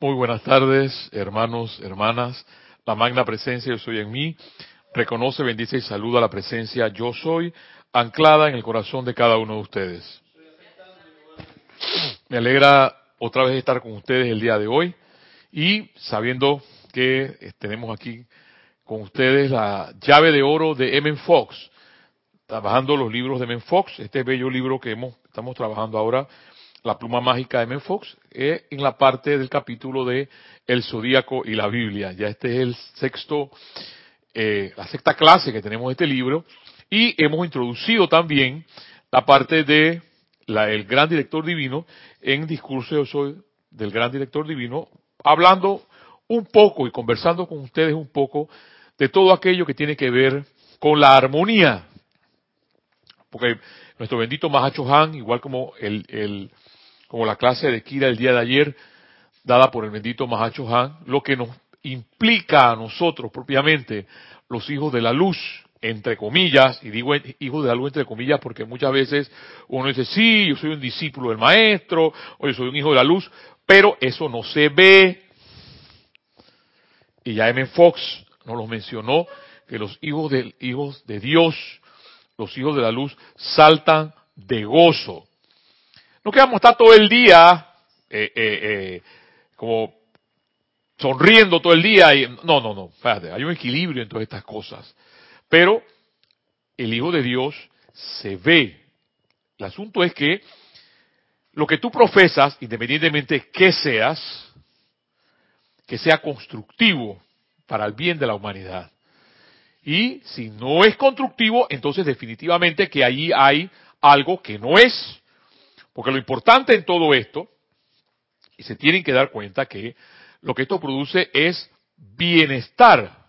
Muy buenas tardes, hermanos, hermanas. La magna presencia yo soy en mí. Reconoce, bendice y saluda la presencia yo soy, anclada en el corazón de cada uno de ustedes. Me alegra otra vez estar con ustedes el día de hoy y sabiendo que tenemos aquí con ustedes la llave de oro de M. Fox, trabajando los libros de M. Fox, este bello libro que hemos, estamos trabajando ahora la pluma mágica de M. Fox, eh, en la parte del capítulo de El Zodíaco y la Biblia. Ya este es el sexto, eh, la sexta clase que tenemos de este libro. Y hemos introducido también la parte de la, el gran director divino en discurso soy del gran director divino, hablando un poco y conversando con ustedes un poco de todo aquello que tiene que ver con la armonía. Porque nuestro bendito Mahacho Han, igual como el, el, como la clase de Kira el día de ayer, dada por el bendito Mahacho Han, lo que nos implica a nosotros propiamente, los hijos de la luz, entre comillas, y digo hijos de la luz entre comillas porque muchas veces uno dice, sí, yo soy un discípulo del maestro, o yo soy un hijo de la luz, pero eso no se ve. Y ya M. Fox nos lo mencionó, que los hijos de, hijos de Dios, los hijos de la luz, saltan de gozo. No que estar todo el día eh, eh, eh, como sonriendo todo el día. Y, no, no, no, espérate, hay un equilibrio en estas cosas. Pero el Hijo de Dios se ve. El asunto es que lo que tú profesas, independientemente de qué seas, que sea constructivo para el bien de la humanidad. Y si no es constructivo, entonces definitivamente que ahí hay algo que no es. Porque lo importante en todo esto, y se tienen que dar cuenta que lo que esto produce es bienestar.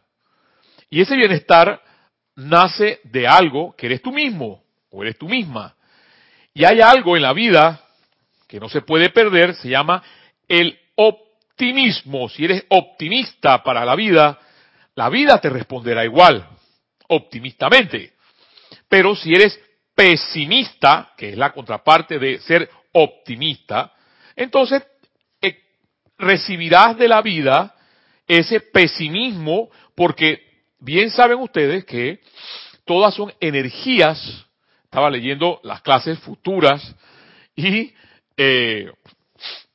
Y ese bienestar nace de algo que eres tú mismo o eres tú misma. Y hay algo en la vida que no se puede perder, se llama el optimismo. Si eres optimista para la vida, la vida te responderá igual, optimistamente. Pero si eres pesimista, que es la contraparte de ser optimista, entonces eh, recibirás de la vida ese pesimismo porque bien saben ustedes que todas son energías, estaba leyendo las clases futuras y, eh,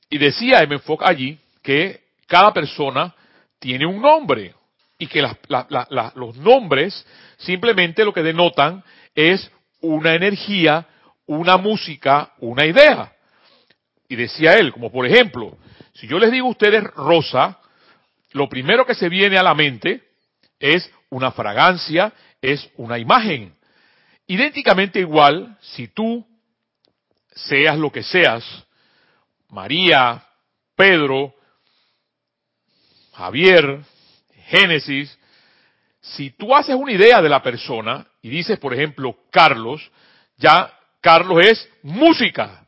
y decía M. Fox allí que cada persona tiene un nombre y que los nombres simplemente lo que denotan es una energía, una música, una idea. Y decía él, como por ejemplo, si yo les digo a ustedes rosa, lo primero que se viene a la mente es una fragancia, es una imagen. Idénticamente igual, si tú seas lo que seas, María, Pedro, Javier, Génesis, si tú haces una idea de la persona y dices, por ejemplo, Carlos, ya Carlos es música.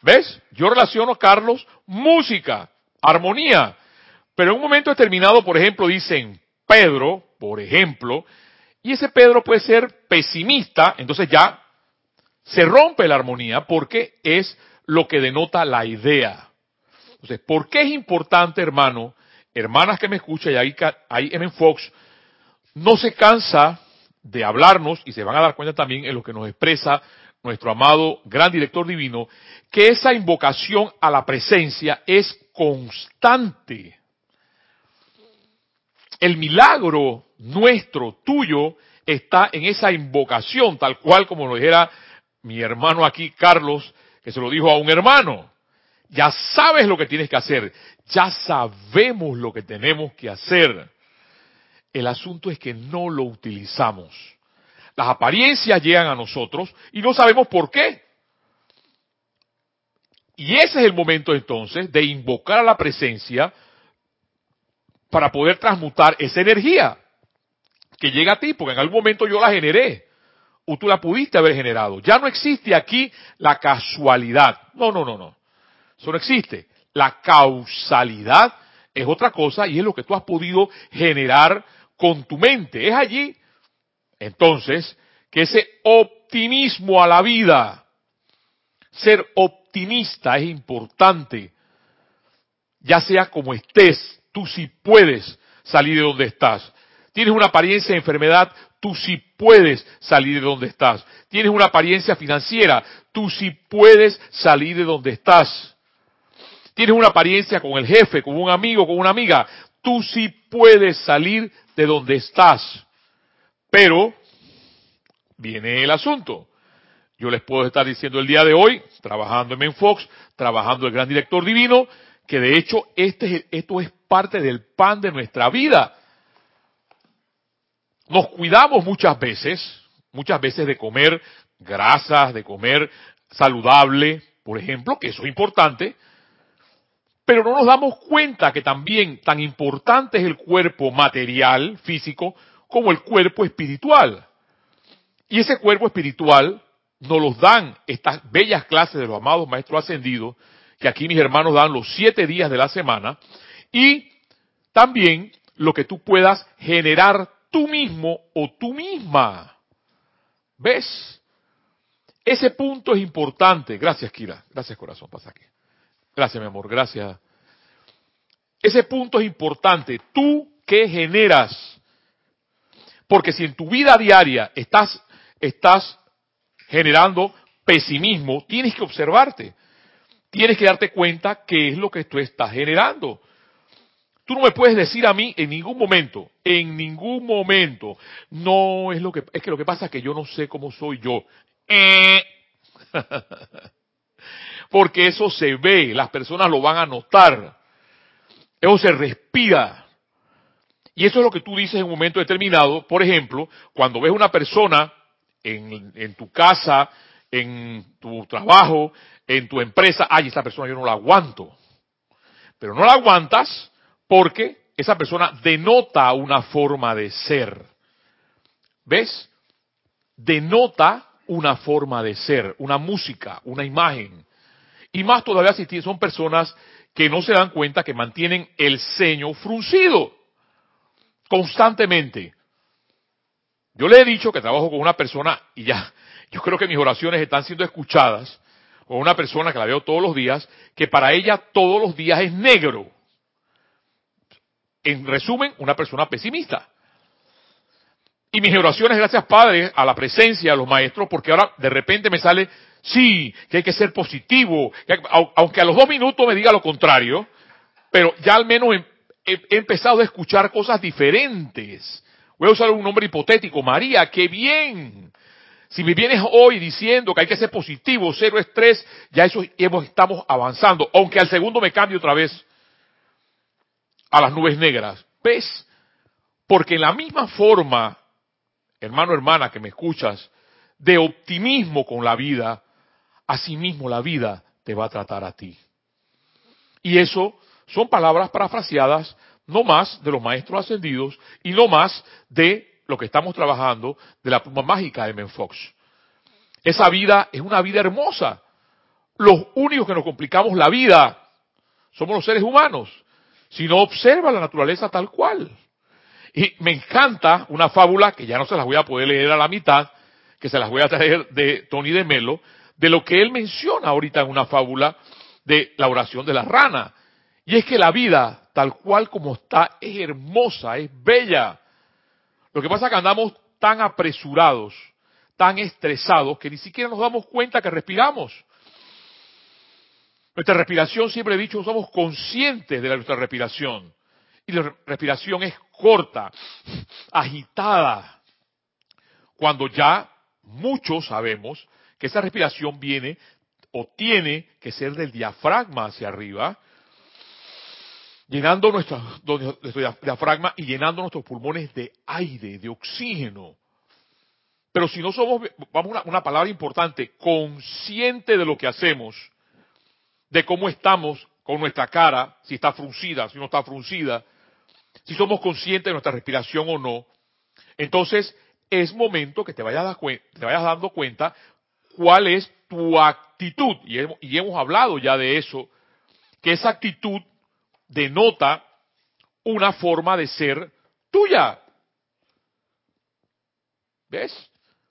¿Ves? Yo relaciono Carlos música, armonía. Pero en un momento determinado, por ejemplo, dicen Pedro, por ejemplo, y ese Pedro puede ser pesimista, entonces ya se rompe la armonía porque es lo que denota la idea. Entonces, ¿por qué es importante, hermano, hermanas que me escuchan, y ahí, ahí M. Fox no se cansa de hablarnos, y se van a dar cuenta también en lo que nos expresa nuestro amado gran director divino, que esa invocación a la presencia es constante. El milagro nuestro, tuyo, está en esa invocación, tal cual como lo dijera mi hermano aquí, Carlos, que se lo dijo a un hermano. Ya sabes lo que tienes que hacer, ya sabemos lo que tenemos que hacer. El asunto es que no lo utilizamos. Las apariencias llegan a nosotros y no sabemos por qué. Y ese es el momento entonces de invocar a la presencia para poder transmutar esa energía que llega a ti, porque en algún momento yo la generé, o tú la pudiste haber generado. Ya no existe aquí la casualidad. No, no, no, no. Eso no existe. La causalidad es otra cosa y es lo que tú has podido generar con tu mente. Es allí, entonces, que ese optimismo a la vida, ser optimista es importante. ya sea como estés, tú sí puedes salir de donde estás. Tienes una apariencia de enfermedad, tú sí puedes salir de donde estás. Tienes una apariencia financiera, tú sí puedes salir de donde estás. Tienes una apariencia con el jefe, con un amigo, con una amiga, tú sí puedes salir de donde estás. Pero viene el asunto. Yo les puedo estar diciendo el día de hoy, trabajando en Menfox, trabajando el gran director divino, que de hecho este, esto es parte del pan de nuestra vida. Nos cuidamos muchas veces, muchas veces de comer grasas, de comer saludable, por ejemplo, que eso es importante, pero no nos damos cuenta que también tan importante es el cuerpo material, físico, como el cuerpo espiritual. Y ese cuerpo espiritual nos los dan estas bellas clases de los amados maestros ascendidos, que aquí mis hermanos dan los siete días de la semana, y también lo que tú puedas generar tú mismo o tú misma. ¿Ves? Ese punto es importante. Gracias, Kira. Gracias, corazón. Pasa aquí. Gracias, mi amor. Gracias. Ese punto es importante. ¿Tú qué generas? Porque si en tu vida diaria estás, estás generando pesimismo, tienes que observarte. Tienes que darte cuenta qué es lo que tú estás generando. Tú no me puedes decir a mí en ningún momento, en ningún momento, no es lo que, es que lo que pasa es que yo no sé cómo soy yo. Eh. Porque eso se ve, las personas lo van a notar. Eso se respira. Y eso es lo que tú dices en un momento determinado. Por ejemplo, cuando ves una persona en, en tu casa, en tu trabajo, en tu empresa, ay, esa persona yo no la aguanto. Pero no la aguantas porque esa persona denota una forma de ser. ¿Ves? Denota una forma de ser, una música, una imagen. Y más todavía si son personas que no se dan cuenta que mantienen el ceño fruncido constantemente. Yo le he dicho que trabajo con una persona y ya, yo creo que mis oraciones están siendo escuchadas con una persona que la veo todos los días, que para ella todos los días es negro. En resumen, una persona pesimista. Y mis oraciones, gracias Padre, a la presencia de los maestros, porque ahora de repente me sale, sí, que hay que ser positivo, aunque a los dos minutos me diga lo contrario, pero ya al menos he, he empezado a escuchar cosas diferentes. Voy a usar un nombre hipotético, María, qué bien. Si me vienes hoy diciendo que hay que ser positivo, cero estrés, ya eso estamos avanzando, aunque al segundo me cambie otra vez a las nubes negras. ¿Ves? Porque en la misma forma, hermano, hermana, que me escuchas, de optimismo con la vida, asimismo la vida te va a tratar a ti. Y eso son palabras parafraseadas no más de los maestros ascendidos y no más de lo que estamos trabajando de la pluma mágica de Menfox. Esa vida es una vida hermosa. Los únicos que nos complicamos la vida somos los seres humanos. Si no observa la naturaleza tal cual. Y me encanta una fábula que ya no se las voy a poder leer a la mitad, que se las voy a traer de Tony de Melo, de lo que él menciona ahorita en una fábula de la oración de la rana. Y es que la vida, tal cual como está, es hermosa, es bella. Lo que pasa es que andamos tan apresurados, tan estresados, que ni siquiera nos damos cuenta que respiramos. Nuestra respiración, siempre he dicho, somos conscientes de nuestra respiración. Y la respiración es corta, agitada. Cuando ya muchos sabemos que esa respiración viene o tiene que ser del diafragma hacia arriba, llenando nuestro, diafragma y llenando nuestros pulmones de aire, de oxígeno. Pero si no somos, vamos a una, una palabra importante, consciente de lo que hacemos, de cómo estamos con nuestra cara, si está fruncida, si no está fruncida, si somos conscientes de nuestra respiración o no, entonces es momento que te vayas, te vayas dando cuenta cuál es tu actitud. Y hemos, y hemos hablado ya de eso, que esa actitud denota una forma de ser tuya. ¿Ves?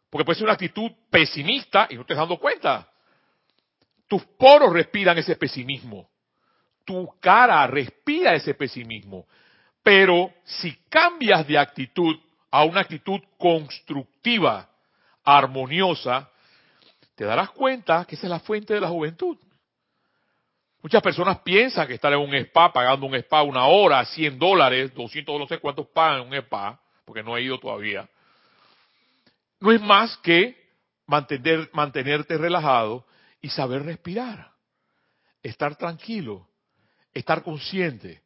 Porque puede ser una actitud pesimista y no te estás dando cuenta. Tus poros respiran ese pesimismo. tu cara respira ese pesimismo. Pero si cambias de actitud a una actitud constructiva, armoniosa, te darás cuenta que esa es la fuente de la juventud. Muchas personas piensan que estar en un spa, pagando un spa una hora, 100 dólares, 200, no sé cuántos pagan un spa, porque no he ido todavía, no es más que mantener, mantenerte relajado y saber respirar, estar tranquilo, estar consciente.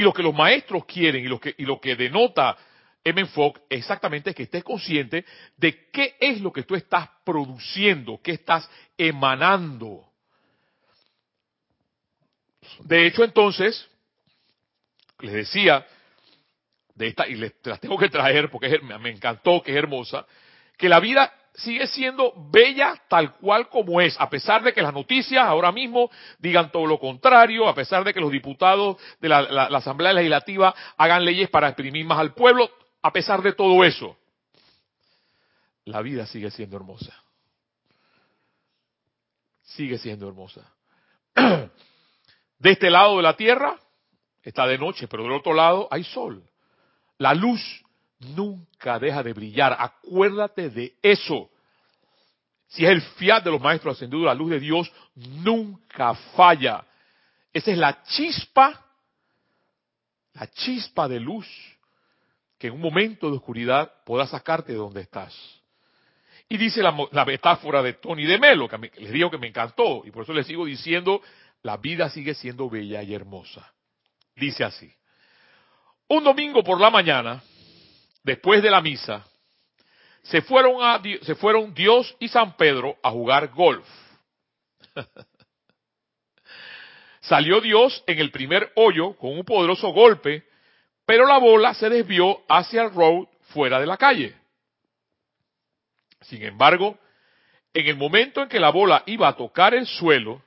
Y lo que los maestros quieren y lo que, y lo que denota M. Fogg exactamente es que estés consciente de qué es lo que tú estás produciendo, qué estás emanando. De hecho, entonces, les decía, de esta, y les, las tengo que traer porque me encantó, que es hermosa, que la vida sigue siendo bella tal cual como es, a pesar de que las noticias ahora mismo digan todo lo contrario, a pesar de que los diputados de la, Asamblea Legislativa hagan leyes para exprimir más al pueblo, a pesar de todo eso, la vida sigue siendo hermosa. Sigue siendo hermosa. De este lado de la tierra está de noche, pero del otro lado hay sol. La luz nunca deja de brillar. Acuérdate de eso. Si es el fiat de los maestros ascendidos, la luz de Dios nunca falla. Esa es la chispa, la chispa de luz que en un momento de oscuridad pueda sacarte de donde estás. Y dice la, metáfora de Tony de Melo, que les digo que me encantó, y por eso les sigo diciendo, la vida sigue siendo bella y hermosa. Dice así, un domingo por la mañana, después de la misa, se fueron, Dios y San Pedro a jugar golf. Salió Dios en el primer hoyo con un poderoso golpe pero la bola se desvió hacia el road fuera de la calle. Sin embargo, en el momento en que la bola iba a tocar el suelo,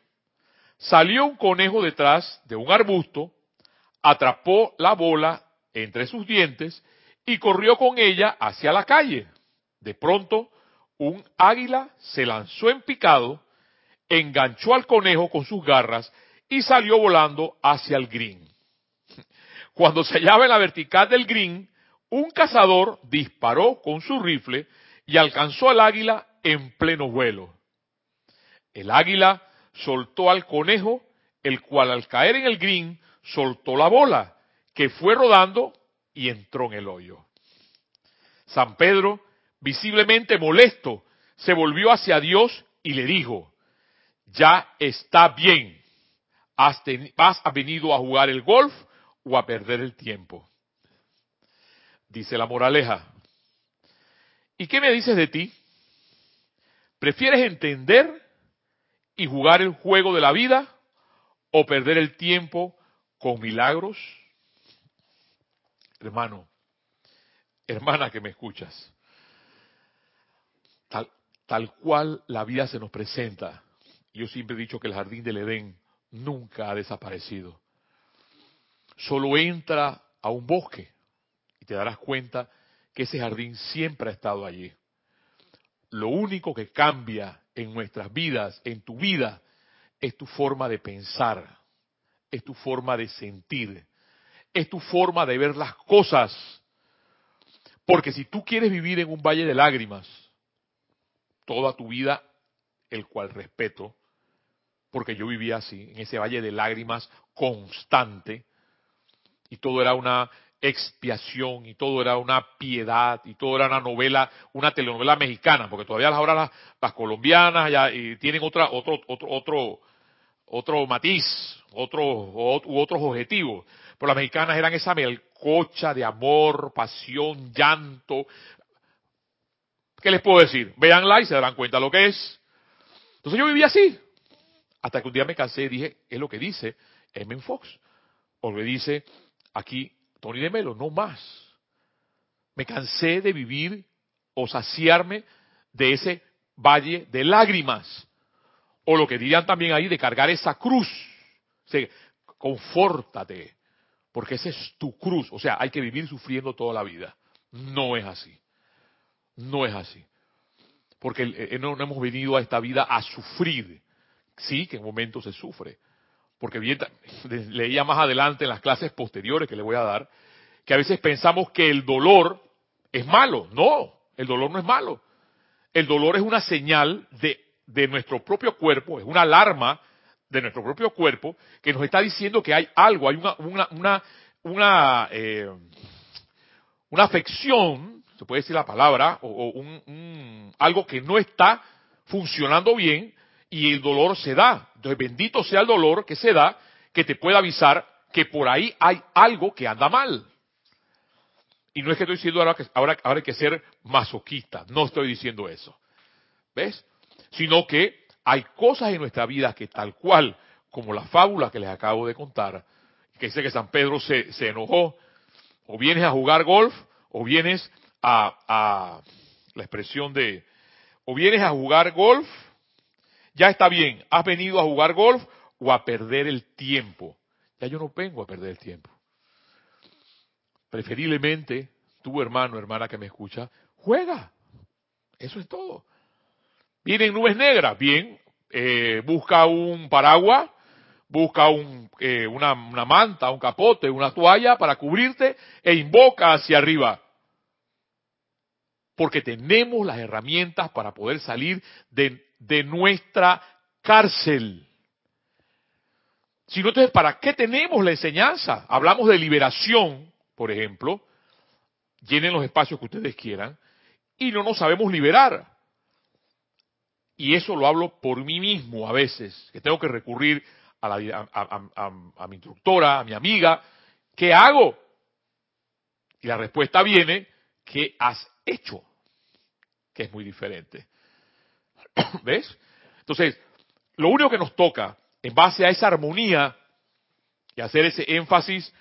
salió un conejo detrás de un arbusto, atrapó la bola entre sus dientes y corrió con ella hacia la calle. De pronto, un águila se lanzó en picado, enganchó al conejo con sus garras y salió volando hacia el green. Cuando se hallaba en la vertical del green, un cazador disparó con su rifle y alcanzó al águila en pleno vuelo. El águila soltó al conejo, el cual al caer en el green soltó la bola, que fue rodando y entró en el hoyo. San Pedro, visiblemente molesto, se volvió hacia Dios y le dijo, ya está bien, has, has venido a jugar el golf o a perder el tiempo. Dice la moraleja. ¿Y qué me dices de ti? ¿Prefieres entender y jugar el juego de la vida o perder el tiempo con milagros? Hermano, hermana que me escuchas, tal, tal cual la vida se nos presenta, yo siempre he dicho que el jardín del Edén nunca ha desaparecido. Solo entra a un bosque y te darás cuenta que ese jardín siempre ha estado allí. Lo único que cambia en nuestras vidas, en tu vida, es tu forma de pensar, es tu forma de sentir, es tu forma de ver las cosas. Porque si tú quieres vivir en un valle de lágrimas toda tu vida, el cual respeto, porque yo vivía así, en ese valle de lágrimas constante, y todo era una expiación y todo era una piedad y todo era una novela, una telenovela mexicana, porque todavía ahora las, colombianas ya tienen otra, otro, otro, otro, otro matiz, otro, u otros objetivos. Pero las mexicanas eran esa melcocha de amor, pasión, llanto. ¿Qué les puedo decir? Véanla y se darán cuenta lo que es. Entonces yo vivía así. Hasta que un día me cansé y dije, es lo que dice M. Fox. O lo que dice aquí Tony de Melo, no más. Me cansé de vivir o saciarme de ese valle de lágrimas. O lo que dirían también ahí, de cargar esa cruz. O confórtate, porque esa es tu cruz. O sea, hay que vivir sufriendo toda la vida. No es así. No es así. Porque no, no hemos venido a esta vida a sufrir. Sí, que en momentos se sufre porque leía más adelante en las clases posteriores que le voy a dar, que a veces pensamos que el dolor es malo. No, el dolor no es malo. El dolor es una señal de, de nuestro propio cuerpo, es una alarma de nuestro propio cuerpo que nos está diciendo que hay algo, hay una, una, una, una, eh, una afección, se puede decir la palabra, o, un, algo que no está funcionando bien y el dolor se da. Entonces, bendito sea el dolor que se da, que te pueda avisar que por ahí hay algo que anda mal. Y no es que estoy diciendo ahora que ahora, ahora hay que ser masoquista, no estoy diciendo eso. ¿Ves? Sino que hay cosas en nuestra vida que tal cual, como la fábula que les acabo de contar, que dice que San Pedro se, enojó, o vienes a jugar golf, o vienes a, a, la expresión de, o vienes a jugar golf, ya está bien, has venido a jugar golf o a perder el tiempo. Ya yo no vengo a perder el tiempo. Preferiblemente, tu hermano, hermana que me escucha, juega. Eso es todo. Vienen nubes negras, bien, eh, busca un paraguas, busca eh, una, una manta, un capote, una toalla para cubrirte e invoca hacia arriba. Porque tenemos las herramientas para poder salir de, de nuestra cárcel. Si no, entonces, ¿para qué tenemos la enseñanza? Hablamos de liberación, por ejemplo, llenen los espacios que ustedes quieran, y no nos sabemos liberar. Y eso lo hablo por mí mismo a veces, que tengo que recurrir a, la, mi instructora, a mi amiga, ¿qué hago? Y la respuesta viene, ¿qué has hecho? Que es muy diferente. ¿Ves? Entonces, lo único que nos toca, en base a esa armonía y hacer ese énfasis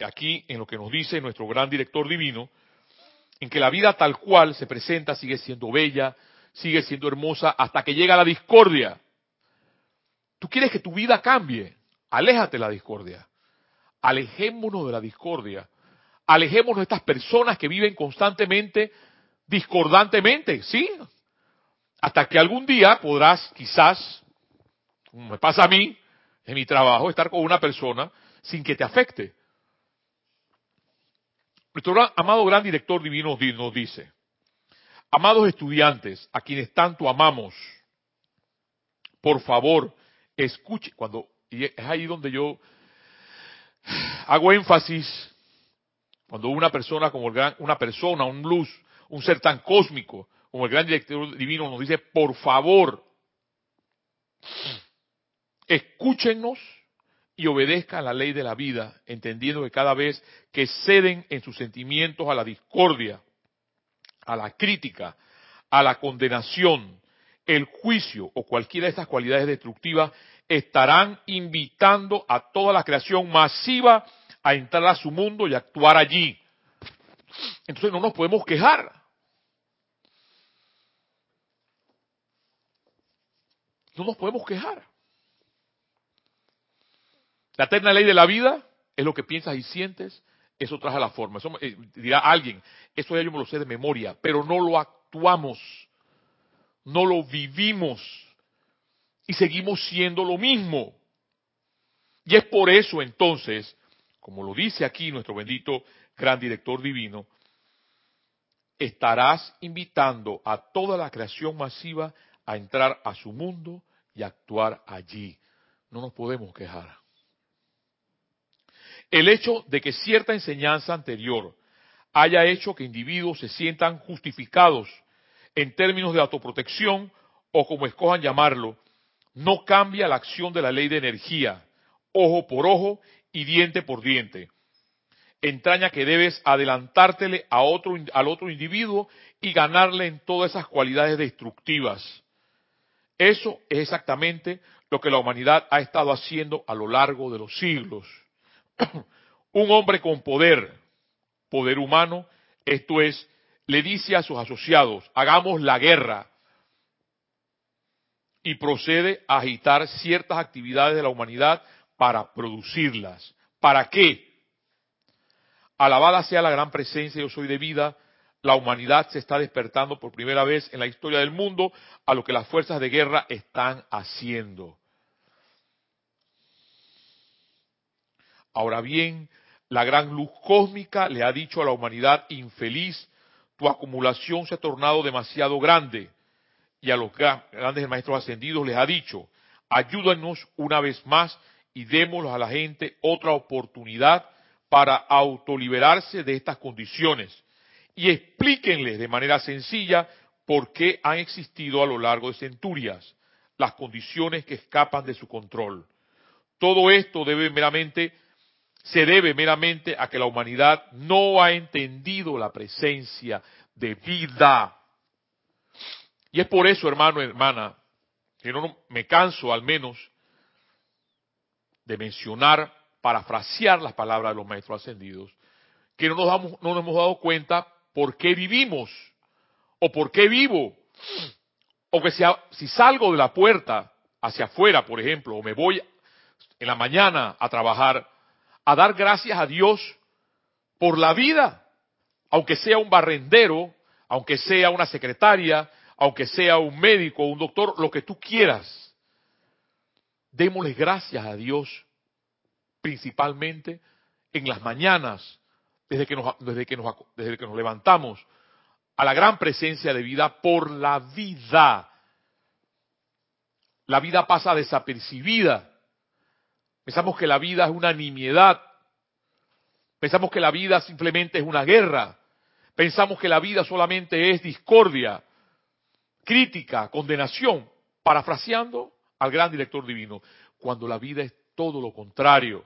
aquí en lo que nos dice nuestro gran director divino, en que la vida tal cual se presenta sigue siendo bella, sigue siendo hermosa hasta que llega la discordia. Tú quieres que tu vida cambie, aléjate de la discordia. Alejémonos de la discordia. Alejémonos de estas personas que viven constantemente discordantemente, ¿sí? Hasta que algún día podrás, quizás, como me pasa a mí, en mi trabajo, estar con una persona sin que te afecte. Nuestro amado gran director divino nos dice, amados estudiantes, a quienes tanto amamos, por favor, escuche, cuando, y es ahí donde yo hago énfasis, cuando una persona como el gran, una persona, un luz, un ser tan cósmico, como el gran director divino nos dice, por favor, escúchenos y obedezcan la ley de la vida, entendiendo que cada vez que ceden en sus sentimientos a la discordia, a la crítica, a la condenación, el juicio o cualquiera de estas cualidades destructivas, estarán invitando a toda la creación masiva a entrar a su mundo y actuar allí. Entonces no nos podemos quejar. No nos podemos quejar. La eterna ley de la vida es lo que piensas y sientes, eso trae la forma. Eso, eh, dirá alguien, eso ya yo me lo sé de memoria, pero no lo actuamos, no lo vivimos y seguimos siendo lo mismo. Y es por eso entonces, como lo dice aquí nuestro bendito gran director divino, estarás invitando a toda la creación masiva a entrar a su mundo y actuar allí. No nos podemos quejar. El hecho de que cierta enseñanza anterior haya hecho que individuos se sientan justificados en términos de autoprotección o como escojan llamarlo, no cambia la acción de la ley de energía, ojo por ojo y diente por diente. Entraña que debes adelantártele al otro individuo y ganarle en todas esas cualidades destructivas. Eso es exactamente lo que la humanidad ha estado haciendo a lo largo de los siglos. Un hombre con poder, poder humano, esto es, le dice a sus asociados, hagamos la guerra, y procede a agitar ciertas actividades de la humanidad para producirlas. ¿Para qué? Alabada sea la gran presencia yo soy de vida, la humanidad se está despertando por primera vez en la historia del mundo a lo que las fuerzas de guerra están haciendo. Ahora bien, la gran luz cósmica le ha dicho a la humanidad infeliz, tu acumulación se ha tornado demasiado grande. Y a los grandes maestros ascendidos les ha dicho, ayúdanos una vez más y démosle a la gente otra oportunidad para autoliberarse de estas condiciones y explíquenles de manera sencilla por qué han existido a lo largo de centurias las condiciones que escapan de su control. Todo esto debe meramente se debe meramente a que la humanidad no ha entendido la presencia de vida. Y es por eso, hermano, hermana, que no me canso al menos de mencionar, parafrasear las palabras de los maestros ascendidos, que no nos, damos, no nos hemos dado cuenta por qué vivimos o por qué vivo. O que si salgo de la puerta hacia afuera, por ejemplo, o me voy en la mañana a trabajar, a dar gracias a Dios por la vida, aunque sea un barrendero, aunque sea una secretaria, aunque sea un médico, un doctor, lo que tú quieras. Démosle gracias a Dios principalmente en las mañanas, desde que nos, desde que nos, desde que nos levantamos, a la gran presencia de vida por la vida. La vida pasa desapercibida. Pensamos que la vida es una nimiedad. Pensamos que la vida simplemente es una guerra. Pensamos que la vida solamente es discordia, crítica, condenación, parafraseando al gran director divino, cuando la vida es todo lo contrario.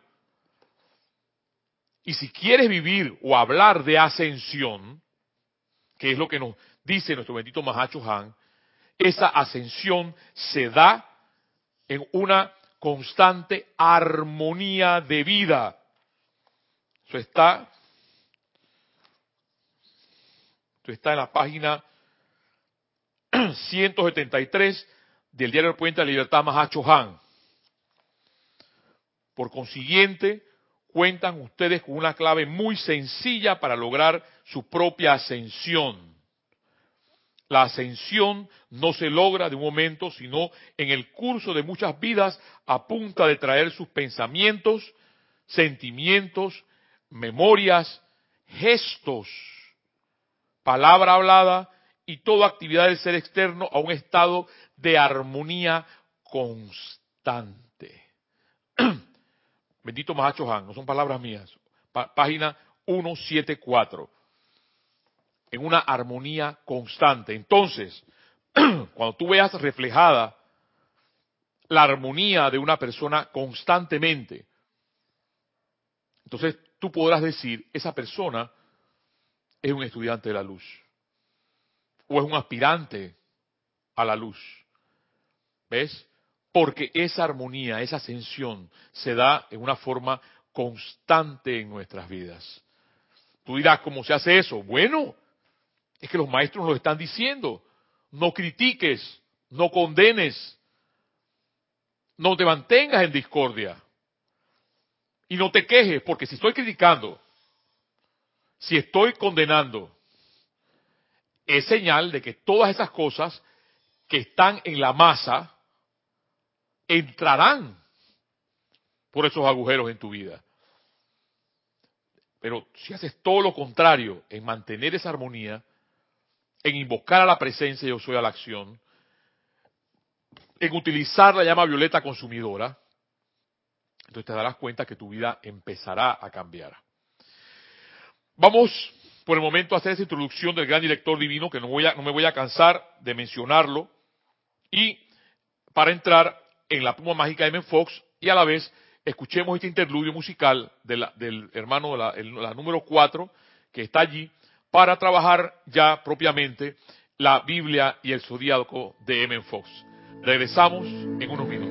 Y si quieres vivir o hablar de ascensión, que es lo que nos dice nuestro bendito Mahacho Han, esa ascensión se da en una constante armonía de vida. Eso está, está en la página 173 del diario Puente de la Libertad Mahacho Han. Por consiguiente, cuentan ustedes con una clave muy sencilla para lograr su propia ascensión. La ascensión no se logra de un momento, sino en el curso de muchas vidas a punta de traer sus pensamientos, sentimientos, memorias, gestos, palabra hablada y toda actividad del ser externo a un estado de armonía constante. Bendito Mahacho Han, no son palabras mías. página 174 en una armonía constante. Entonces, cuando tú veas reflejada la armonía de una persona constantemente, entonces tú podrás decir, esa persona es un estudiante de la luz, o es un aspirante a la luz. ¿Ves? Porque esa armonía, esa ascensión se da en una forma constante en nuestras vidas. Tú dirás, ¿cómo se hace eso? Bueno, es que los maestros lo están diciendo. No critiques, no condenes, no te mantengas en discordia. Y no te quejes, porque si estoy criticando, si estoy condenando, es señal de que todas esas cosas que están en la masa entrarán por esos agujeros en tu vida. Pero si haces todo lo contrario en mantener esa armonía, en invocar a la presencia yo soy a la acción, en utilizar la llama violeta consumidora, entonces te darás cuenta que tu vida empezará a cambiar. Vamos por el momento a hacer esa introducción del gran director divino, que no, voy a, no me voy a cansar de mencionarlo, y para entrar en la pluma mágica de M. Fox y a la vez escuchemos este interludio musical del hermano, la, la número 4, que está allí, para trabajar ya propiamente la Biblia y el zodiaco de M. Fox. Regresamos en unos minutos.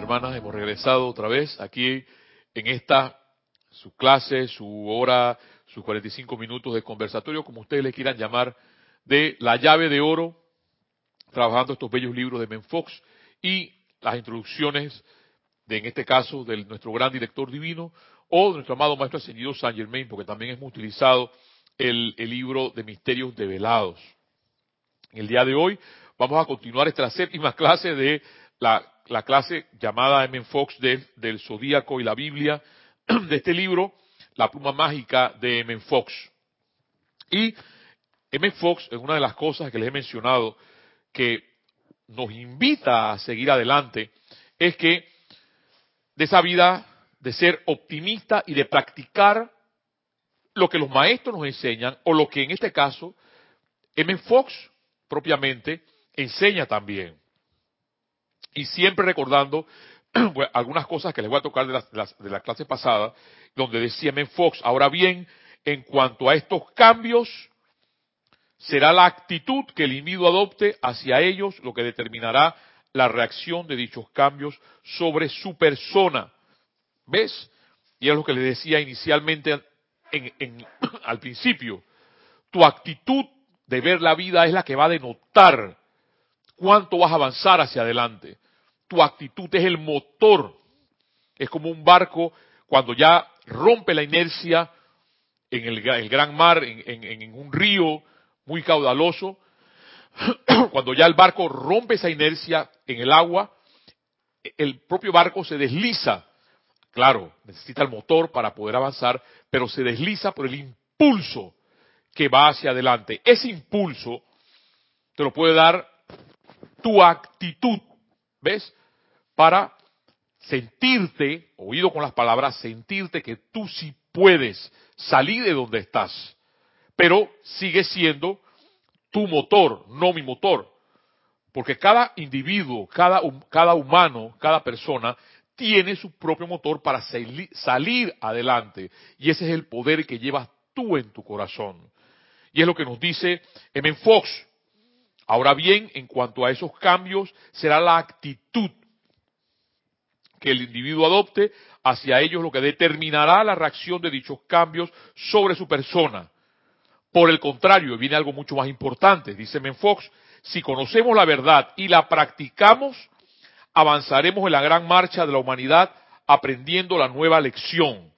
Hermanas, hemos regresado otra vez aquí en esta, su clase, su hora, sus 45 minutos de conversatorio, como ustedes le quieran llamar, de la llave de oro, trabajando estos bellos libros de Menfox y las introducciones de, en este caso, de nuestro gran director divino o de nuestro amado maestro ascendido Saint Germain, porque también hemos utilizado el, el libro de misterios develados. En el día de hoy vamos a continuar esta séptima clase de la la clase llamada M. Fox del Zodíaco y la Biblia, de este libro, La pluma mágica de M. Fox. Y M. Fox es una de las cosas que les he mencionado que nos invita a seguir adelante, es que de esa vida de ser optimista y de practicar lo que los maestros nos enseñan, o lo que en este caso M. Fox propiamente enseña también. Y siempre recordando algunas cosas que les voy a tocar de la, de la clase pasada, donde decía Men Fox, ahora bien, en cuanto a estos cambios, será la actitud que el individuo adopte hacia ellos lo que determinará la reacción de dichos cambios sobre su persona. ¿Ves? Y es lo que le decía inicialmente en, en, al principio. Tu actitud de ver la vida es la que va a denotar cuánto vas a avanzar hacia adelante. Tu actitud es el motor. Es como un barco cuando ya rompe la inercia en el, gran mar, en un río muy caudaloso, cuando ya el barco rompe esa inercia en el agua, el propio barco se desliza. Claro, necesita el motor para poder avanzar, pero se desliza por el impulso que va hacia adelante. Ese impulso te lo puede dar tu actitud, ¿ves? Para sentirte, oído con las palabras, sentirte que tú sí puedes salir de donde estás, pero sigue siendo tu motor, no mi motor. Porque cada individuo, cada, cada humano, cada persona tiene su propio motor para salir adelante. Y ese es el poder que llevas tú en tu corazón. Y es lo que nos dice M. Fox. Ahora bien, en cuanto a esos cambios, será la actitud que el individuo adopte hacia ellos lo que determinará la reacción de dichos cambios sobre su persona. Por el contrario, viene algo mucho más importante, dice Menfox, si conocemos la verdad y la practicamos, avanzaremos en la gran marcha de la humanidad aprendiendo la nueva lección,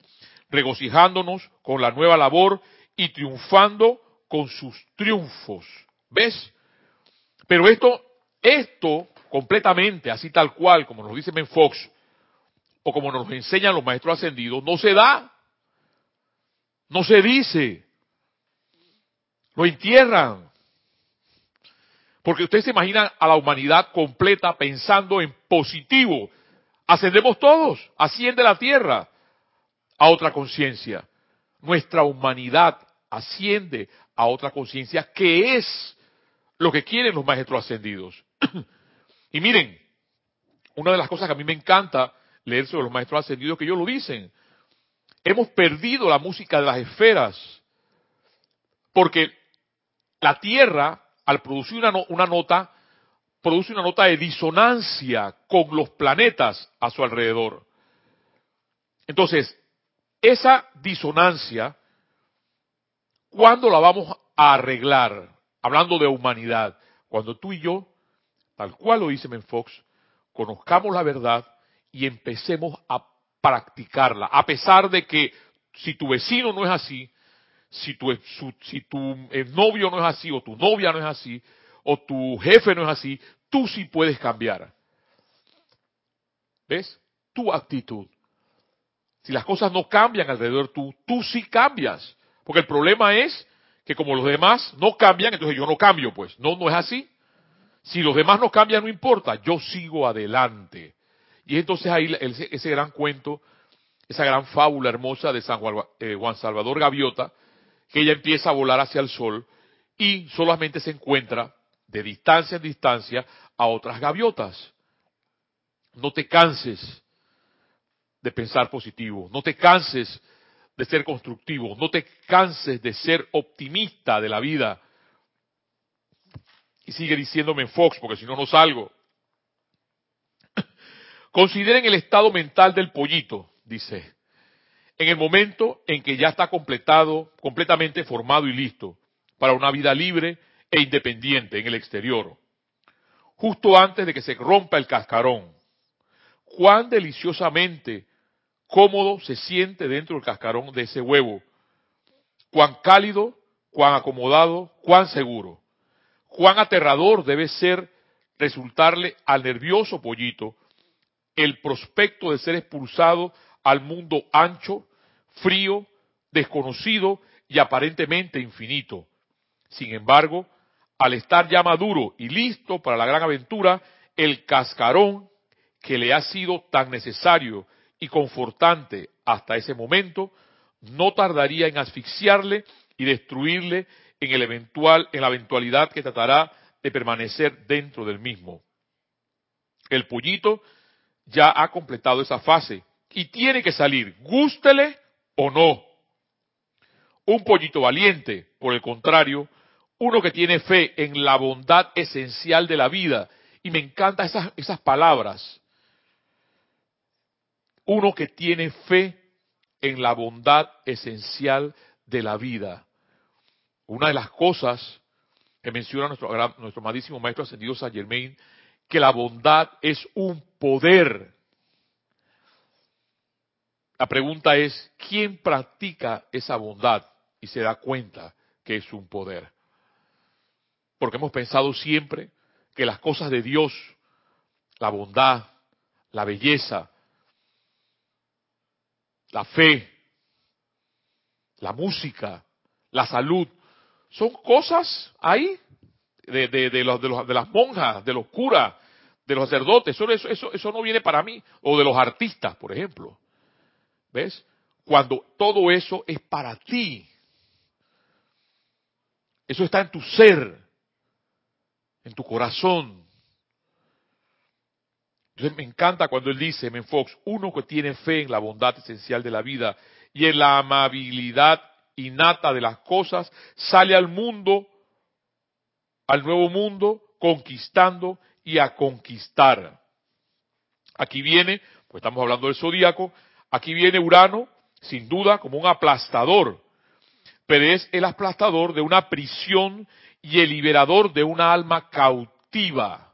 regocijándonos con la nueva labor y triunfando con sus triunfos. ¿Ves? Pero esto, esto completamente, así tal cual, como nos dice Ben Fox, o como nos enseñan los maestros ascendidos, no se da. No se dice. Lo entierran. Porque ustedes se imaginan a la humanidad completa pensando en positivo. Ascendemos todos, asciende la tierra a otra conciencia. Nuestra humanidad asciende a otra conciencia que es lo que quieren los maestros ascendidos. y miren, una de las cosas que a mí me encanta leer sobre los maestros ascendidos que ellos lo dicen. Hemos perdido la música de las esferas porque la Tierra, al producir una, una nota, produce una nota de disonancia con los planetas a su alrededor. Entonces, esa disonancia, ¿cuándo la vamos a arreglar? Hablando de humanidad, cuando tú y yo, tal cual lo dice Menfox, conozcamos la verdad y empecemos a practicarla, a pesar de que si tu vecino no es así, si tu, si tu novio no es así, o tu novia no es así, o tu jefe no es así, tú sí puedes cambiar. ¿Ves? Tu actitud. Si las cosas no cambian alrededor tú, tú sí cambias. Porque el problema es que como los demás no cambian, entonces yo no cambio, pues. No, no es así. Si los demás no cambian, no importa, yo sigo adelante. Y entonces ahí ese gran cuento, esa gran fábula hermosa de San eh, Juan, Salvador Gaviota, que ella empieza a volar hacia el sol y solamente se encuentra de distancia en distancia a otras gaviotas. No te canses de pensar positivo, no te canses de ser constructivo, no te canses de ser optimista de la vida. Y sigue diciéndome en Fox, porque si no, no salgo. Consideren el estado mental del pollito, dice, en el momento en que ya está completado, completamente formado y listo para una vida libre e independiente en el exterior, justo antes de que se rompa el cascarón. Cuán deliciosamente cómodo se siente dentro del cascarón de ese huevo. Cuán cálido, cuán acomodado, cuán seguro. Cuán aterrador debe ser resultarle al nervioso pollito el prospecto de ser expulsado al mundo ancho, frío, desconocido y aparentemente infinito. Sin embargo, al estar ya maduro y listo para la gran aventura, el cascarón que le ha sido tan necesario y confortante hasta ese momento, no tardaría en asfixiarle y destruirle en, el eventual, en la eventualidad que tratará de permanecer dentro del mismo. El pollito ya ha completado esa fase y tiene que salir, gústele o no. Un pollito valiente, por el contrario, uno que tiene fe en la bondad esencial de la vida, y me encantan esas, esas palabras, uno que tiene fe en la bondad esencial de la vida. Una de las cosas que menciona nuestro, nuestro amadísimo maestro ascendido Saint Germain, que la bondad es un poder. La pregunta es, ¿quién practica esa bondad y se da cuenta que es un poder? Porque hemos pensado siempre que las cosas de Dios, la bondad, la belleza, la fe, la música, la salud, son cosas ahí de, de, de, los, de, los, de las monjas, de los curas, de los sacerdotes. Eso, eso, eso no viene para mí. O de los artistas, por ejemplo. ¿Ves? Cuando todo eso es para ti. Eso está en tu ser, en tu corazón. Entonces me encanta cuando él dice, Menfox, uno que tiene fe en la bondad esencial de la vida y en la amabilidad innata de las cosas, sale al mundo, al nuevo mundo, conquistando y a conquistar. Aquí viene, pues estamos hablando del zodíaco, aquí viene Urano, sin duda, como un aplastador, pero es el aplastador de una prisión y el liberador de una alma cautiva.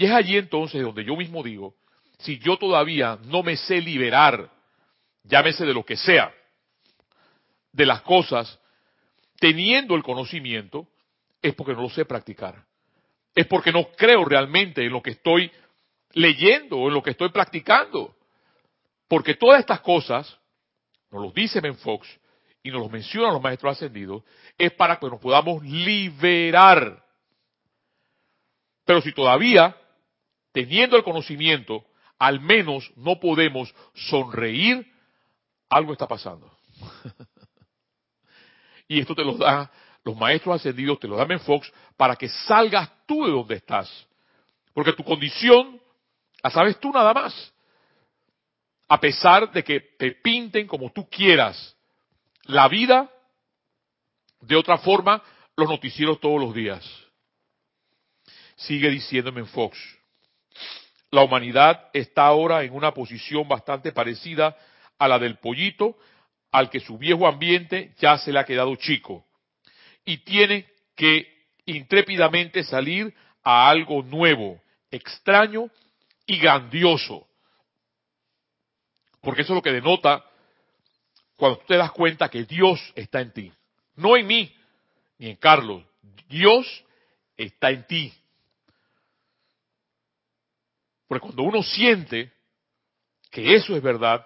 Y es allí entonces donde yo mismo digo, si yo todavía no me sé liberar, llámese de lo que sea, de las cosas, teniendo el conocimiento, es porque no lo sé practicar. Es porque no creo realmente en lo que estoy leyendo o en lo que estoy practicando. Porque todas estas cosas, nos lo dice Menfox y nos lo mencionan los maestros ascendidos, es para que nos podamos liberar. Pero si todavía, teniendo el conocimiento, al menos no podemos sonreír, algo está pasando. Y esto te lo da los maestros ascendidos, te lo da Fox, para que salgas tú de donde estás. Porque tu condición la sabes tú nada más. A pesar de que te pinten como tú quieras la vida, de otra forma, los noticieros todos los días. Sigue diciéndome Fox. La humanidad está ahora en una posición bastante parecida a la del pollito al que su viejo ambiente ya se le ha quedado chico y tiene que intrépidamente salir a algo nuevo, extraño y grandioso. Porque eso es lo que denota cuando te das cuenta que Dios está en ti. No en mí, ni en Carlos. Dios está en ti. Porque cuando uno siente que eso es verdad,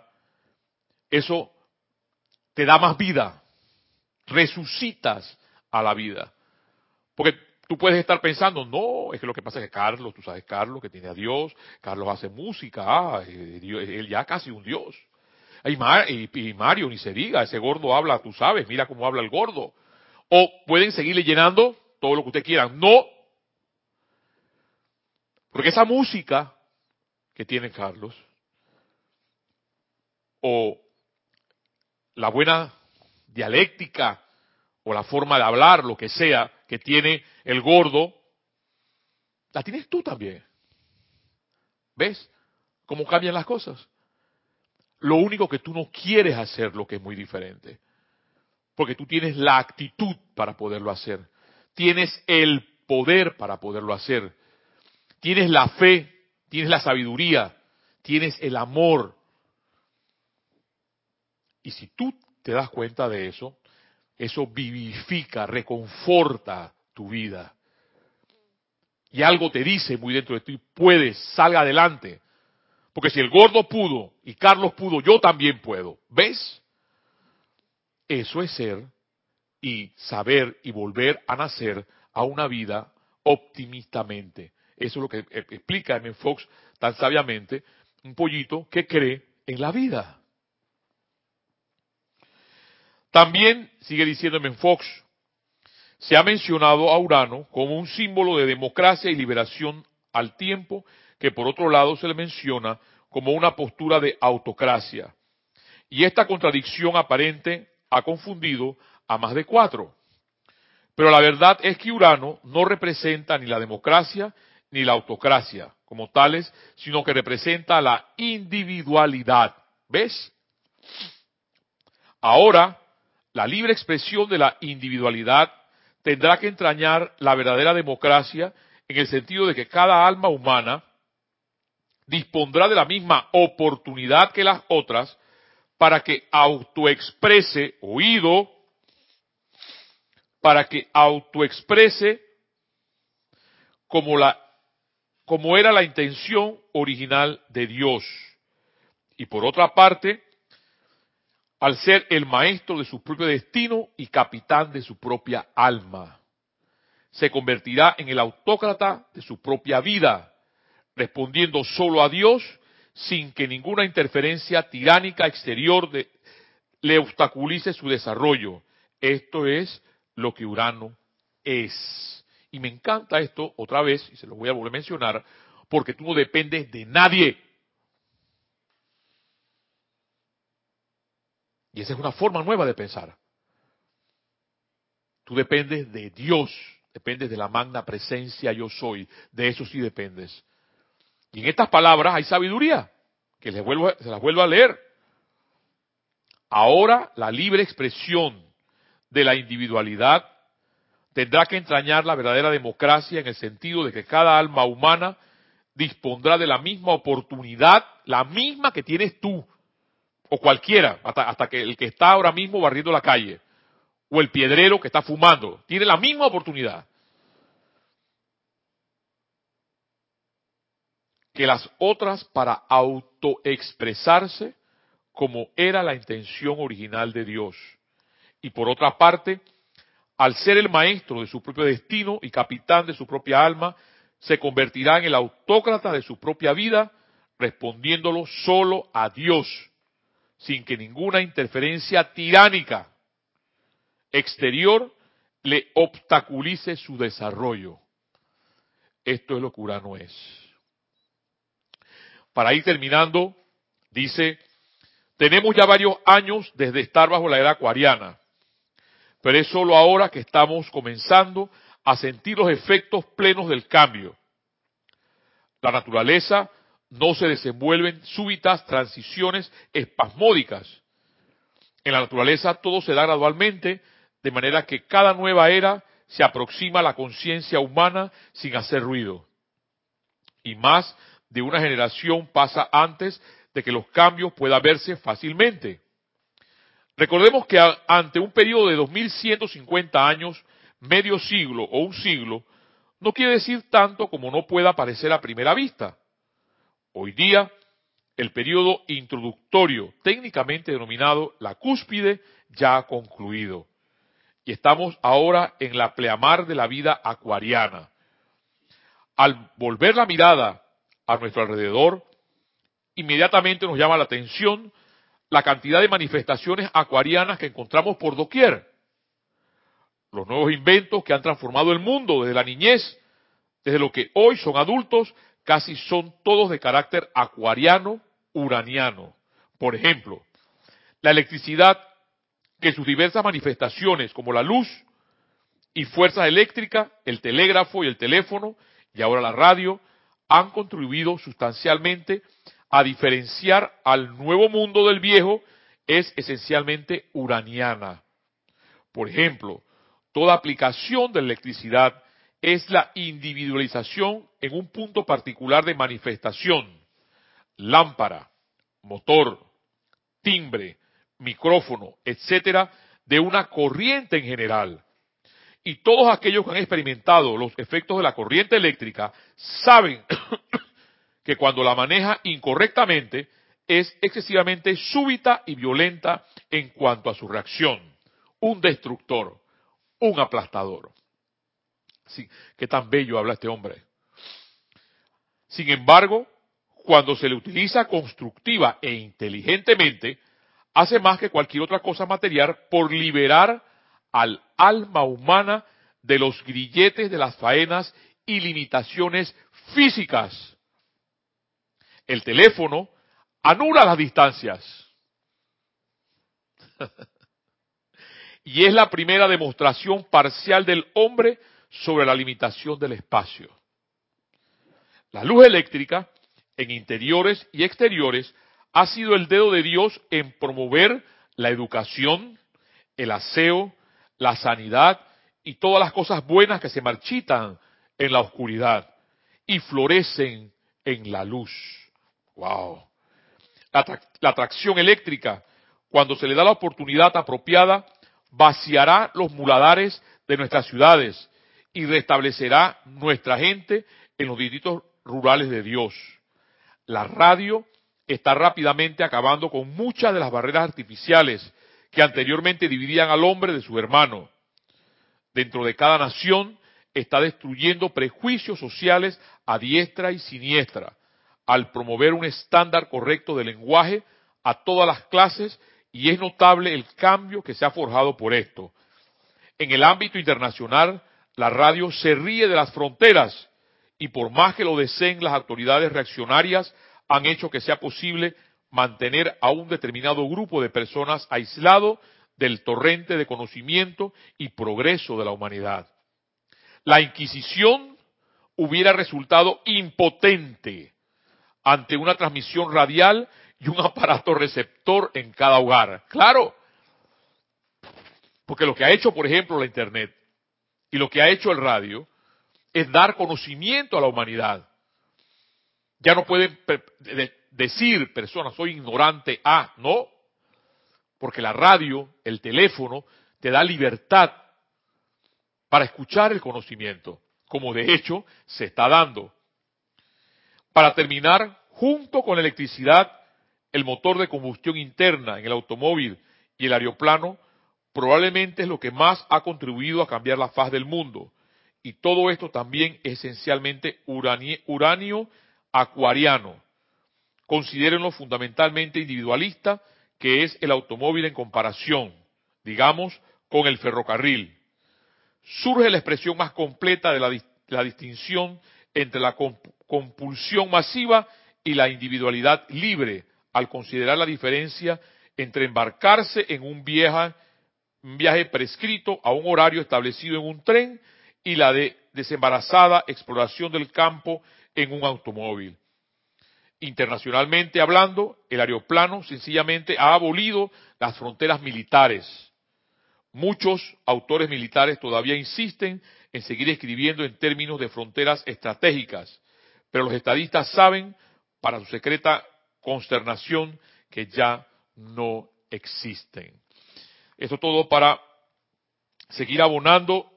eso te da más vida, resucitas a la vida. Porque tú puedes estar pensando, no, es que lo que pasa es que Carlos, tú sabes Carlos que tiene a Dios, Carlos hace música, ah, él ya casi un Dios. Y, Mario, ni se diga, ese gordo habla, tú sabes, mira cómo habla el gordo. O pueden seguirle llenando todo lo que ustedes quieran. No. Porque esa música que tiene Carlos, o la buena dialéctica o la forma de hablar, lo que sea, que tiene el gordo, la tienes tú también. ¿Ves? cómo cambian las cosas. Lo único que tú no quieres hacer, lo que es muy diferente. Porque tú tienes la actitud para poderlo hacer. Tienes el poder para poderlo hacer. Tienes la fe, tienes la sabiduría, tienes el amor. Y si tú te das cuenta de eso, eso vivifica, reconforta tu vida. Y algo te dice muy dentro de ti, puedes, salga adelante. Porque si el gordo pudo y Carlos pudo, yo también puedo. ¿Ves? Eso es ser y saber y volver a nacer a una vida optimistamente. Eso es lo que e-, explica M. Fox tan sabiamente, un pollito que cree en la vida. También, sigue diciendo M. Fox, se ha mencionado a Urano como un símbolo de democracia y liberación al tiempo que por otro lado se le menciona como una postura de autocracia. Y esta contradicción aparente ha confundido a más de cuatro. Pero la verdad es que Urano no representa ni la democracia ni la autocracia como tales, sino que representa la individualidad. ¿Ves? Ahora, la libre expresión de la individualidad tendrá que entrañar la verdadera democracia en el sentido de que cada alma humana dispondrá de la misma oportunidad que las otras para que autoexprese oído, para que autoexprese como, la, como era la intención original de Dios. Y por otra parte, al ser el maestro de su propio destino y capitán de su propia alma, se convertirá en el autócrata de su propia vida, respondiendo solo a Dios sin que ninguna interferencia tiránica exterior le obstaculice su desarrollo. Esto es lo que Urano es. Y me encanta esto otra vez, y se lo voy a volver a mencionar, porque tú no dependes de nadie. Y esa es una forma nueva de pensar. Tú dependes de Dios, dependes de la magna presencia yo soy, de eso sí dependes. Y en estas palabras hay sabiduría, que les vuelvo, se las vuelvo a leer. Ahora la libre expresión de la individualidad tendrá que entrañar la verdadera democracia en el sentido de que cada alma humana dispondrá de la misma oportunidad, la misma que tienes tú, o cualquiera, hasta, que el que está ahora mismo barriendo la calle, o el piedrero que está fumando, tiene la misma oportunidad. que las otras para autoexpresarse como era la intención original de Dios. Y por otra parte, al ser el maestro de su propio destino y capitán de su propia alma, se convertirá en el autócrata de su propia vida, respondiéndolo solo a Dios, sin que ninguna interferencia tiránica exterior le obstaculice su desarrollo. Esto es lo que Urano es. Para ir terminando, dice, tenemos ya varios años desde estar bajo la era acuariana, pero es solo ahora que estamos comenzando a sentir los efectos plenos del cambio. La naturaleza no se desenvuelven súbitas transiciones espasmódicas. En la naturaleza todo se da gradualmente, de manera que cada nueva era se aproxima a la conciencia humana sin hacer ruido. Y más de una generación pasa antes de que los cambios puedan verse fácilmente. Recordemos que ante un periodo de 2150 años, medio siglo o un siglo, no quiere decir tanto como no pueda parecer a primera vista. Hoy día, el periodo introductorio, técnicamente denominado la cúspide, ya ha concluido. Y estamos ahora en la pleamar de la vida acuariana. Al volver la mirada a nuestro alrededor, inmediatamente nos llama la atención la cantidad de manifestaciones acuarianas que encontramos por doquier. Los nuevos inventos que han transformado el mundo desde la niñez, desde lo que hoy son adultos, casi son todos de carácter acuariano, uraniano. Por ejemplo, la electricidad, que sus diversas manifestaciones, como la luz y fuerza eléctrica, el telégrafo y el teléfono, y ahora la radio, han contribuido sustancialmente a diferenciar al nuevo mundo del viejo es esencialmente uraniana. Por ejemplo, toda aplicación de electricidad es la individualización en un punto particular de manifestación. Lámpara, motor, timbre, micrófono, etcétera, de una corriente en general. Y todos aquellos que han experimentado los efectos de la corriente eléctrica saben que cuando la maneja incorrectamente es excesivamente súbita y violenta en cuanto a su reacción. Un destructor, un aplastador. Sí, qué tan bello habla este hombre. Sin embargo, cuando se le utiliza constructiva e inteligentemente, hace más que cualquier otra cosa material por liberar al alma humana de los grilletes de las faenas y limitaciones físicas. El teléfono anula las distancias. y es la primera demostración parcial del hombre sobre la limitación del espacio. La luz eléctrica, en interiores y exteriores, ha sido el dedo de Dios en promover la educación, el aseo, la sanidad y todas las cosas buenas que se marchitan en la oscuridad y florecen en la luz. Wow. La, atracción eléctrica, cuando se le da la oportunidad apropiada, vaciará los muladares de nuestras ciudades y restablecerá nuestra gente en los distritos rurales de Dios. La radio está rápidamente acabando con muchas de las barreras artificiales que anteriormente dividían al hombre de su hermano. Dentro de cada nación está destruyendo prejuicios sociales a diestra y siniestra al promover un estándar correcto de lenguaje a todas las clases y es notable el cambio que se ha forjado por esto. En el ámbito internacional, la radio se ríe de las fronteras y por más que lo deseen las autoridades reaccionarias, han hecho que sea posible mantener a un determinado grupo de personas aislado del torrente de conocimiento y progreso de la humanidad. La Inquisición hubiera resultado impotente ante una transmisión radial y un aparato receptor en cada hogar. Claro, porque lo que ha hecho, por ejemplo, la Internet y lo que ha hecho el radio es dar conocimiento a la humanidad. Ya no pueden decir personas, soy ignorante a, no, porque la radio, el teléfono, te da libertad para escuchar el conocimiento, como de hecho se está dando. Para terminar, junto con la electricidad, el motor de combustión interna en el automóvil y el aeroplano probablemente es lo que más ha contribuido a cambiar la faz del mundo. Y todo esto también es esencialmente uranio, acuariano. Considérenlo fundamentalmente individualista, que es el automóvil en comparación, digamos, con el ferrocarril. Surge la expresión más completa de la distinción entre la compulsión masiva y la individualidad libre al considerar la diferencia entre embarcarse en un viaje, prescrito a un horario establecido en un tren y la de desembarazada exploración del campo en un automóvil. Internacionalmente hablando, el aeroplano sencillamente ha abolido las fronteras militares. Muchos autores militares todavía insisten en seguir escribiendo en términos de fronteras estratégicas, pero los estadistas saben, para su secreta consternación, que ya no existen. Esto todo para seguir abonando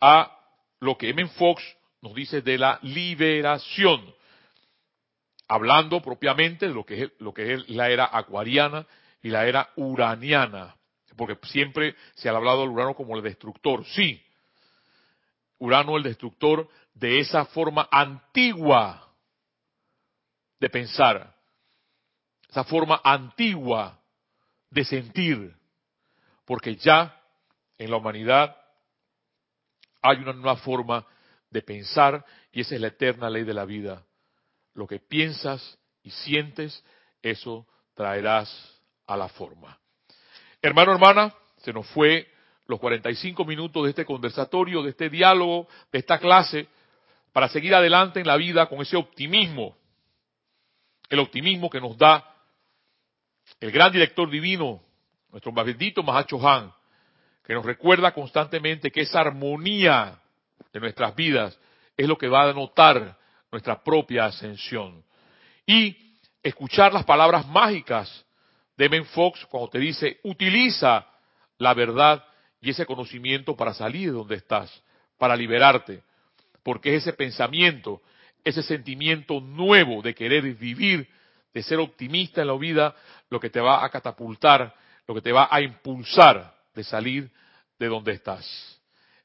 a lo que M. Fox nos dice de la liberación, hablando propiamente de lo que es, lo que es la era acuariana y la era uraniana, porque siempre se ha hablado del urano como el destructor, sí, Urano el destructor de esa forma antigua de pensar, esa forma antigua de sentir, porque ya en la humanidad hay una nueva forma de pensar y esa es la eterna ley de la vida. Lo que piensas y sientes, eso traerás a la forma. Hermano, hermana, se nos fue los 45 minutos de este conversatorio, de este diálogo, de esta clase, para seguir adelante en la vida con ese optimismo el optimismo que nos da el gran director divino, nuestro más bendito Mahacho Han, que nos recuerda constantemente que esa armonía de nuestras vidas es lo que va a denotar nuestra propia ascensión. Y escuchar las palabras mágicas de Ben Fox cuando te dice, utiliza la verdad y ese conocimiento para salir de donde estás, para liberarte, porque es ese pensamiento, ese sentimiento nuevo de querer vivir, de ser optimista en la vida, lo que te va a catapultar, lo que te va a impulsar de salir de donde estás.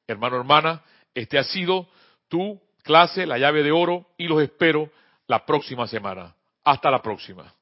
Hermano, hermana, este ha sido tu clase, la llave de oro, y los espero la próxima semana. Hasta la próxima.